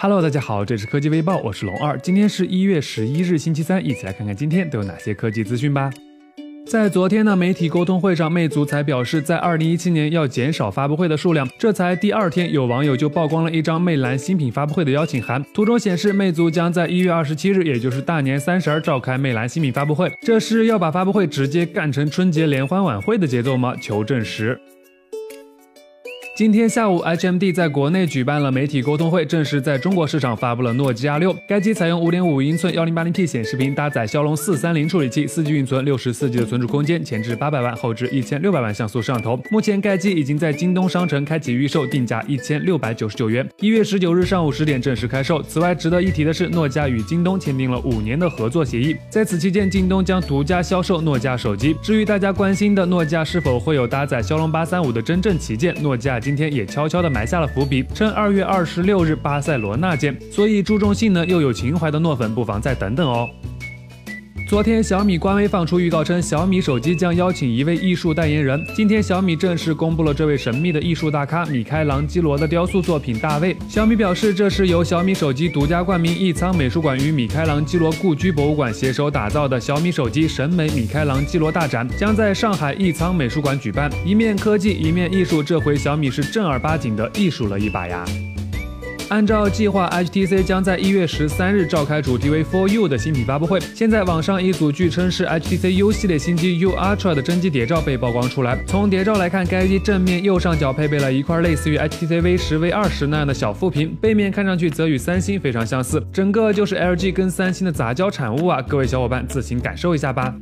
Hello，大家好，这是科技微报，我是龙二。今天是一月十一日，星期三，一起来看看今天都有哪些科技资讯吧。在昨天的媒体沟通会上，魅族才表示，在二零一七年要减少发布会的数量。这才第二天，有网友就曝光了一张魅蓝新品发布会的邀请函，图中显示，魅族将在一月二十七日，也就是大年三十儿召开魅蓝新品发布会。这是要把发布会直接干成春节联欢晚会的节奏吗？求证实。今天下午，HMD 在国内举办了媒体沟通会，正式在中国市场发布了诺基亚六。该机采用5.5英寸 1080P 显示屏，搭载骁龙430处理器，4G 运存，64G 的存储空间，前置800万，后置1600万像素摄像头。目前该机已经在京东商城开启预售，定价1699元。一月十九日上午十点正式开售。此外，值得一提的是，诺基亚与京东签订了五年的合作协议，在此期间，京东将独家销售诺基亚手机。至于大家关心的诺基亚是否会有搭载骁龙835的真正旗舰，诺基亚。今天也悄悄地埋下了伏笔，趁二月二十六日巴塞罗那见。所以注重性能又有情怀的诺粉不妨再等等哦。昨天小米官微放出预告称，小米手机将邀请一位艺术代言人。今天小米正式公布了这位神秘的艺术大咖米开朗基罗的雕塑作品《大卫》。小米表示，这是由小米手机独家冠名艺仓美术馆与米开朗基罗故居博物馆携手打造的小米手机审美米开朗基罗大展，将在上海艺仓美术馆举办。一面科技，一面艺术，这回小米是正儿八经的艺术了一把呀。按照计划，HTC 将在一月十三日召开主题为 For You 的新品发布会。现在网上一组据称是 HTC U 系列新机 U Ultra 的真机谍照被曝光出来。从谍照来看，该机正面右上角配备了一块类似于 HTC V 十 V 二十那样的小副屏，背面看上去则与三星非常相似，整个就是 LG 跟三星的杂交产物啊！各位小伙伴自行感受一下吧。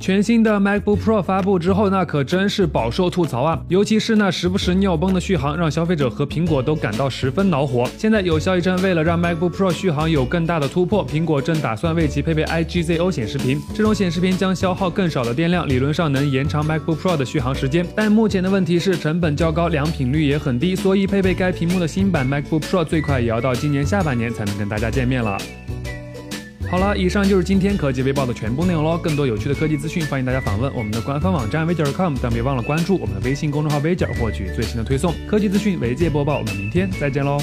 全新的 MacBook Pro 发布之后，那可真是饱受吐槽啊！尤其是那时不时尿崩的续航，让消费者和苹果都感到十分恼火。现在有消息称，为了让 MacBook Pro 续航有更大的突破，苹果正打算为其配备 IGZO 显示屏。这种显示屏将消耗更少的电量，理论上能延长 MacBook Pro 的续航时间。但目前的问题是成本较高，良品率也很低，所以配备该屏幕的新版 MacBook Pro 最快也要到今年下半年才能跟大家见面了。好了，以上就是今天科技微报的全部内容喽。更多有趣的科技资讯，欢迎大家访问我们的官方网站 v j c o m 但别忘了关注我们的微信公众号 v j 获取最新的推送。科技资讯，媒介播报，我们明天再见喽。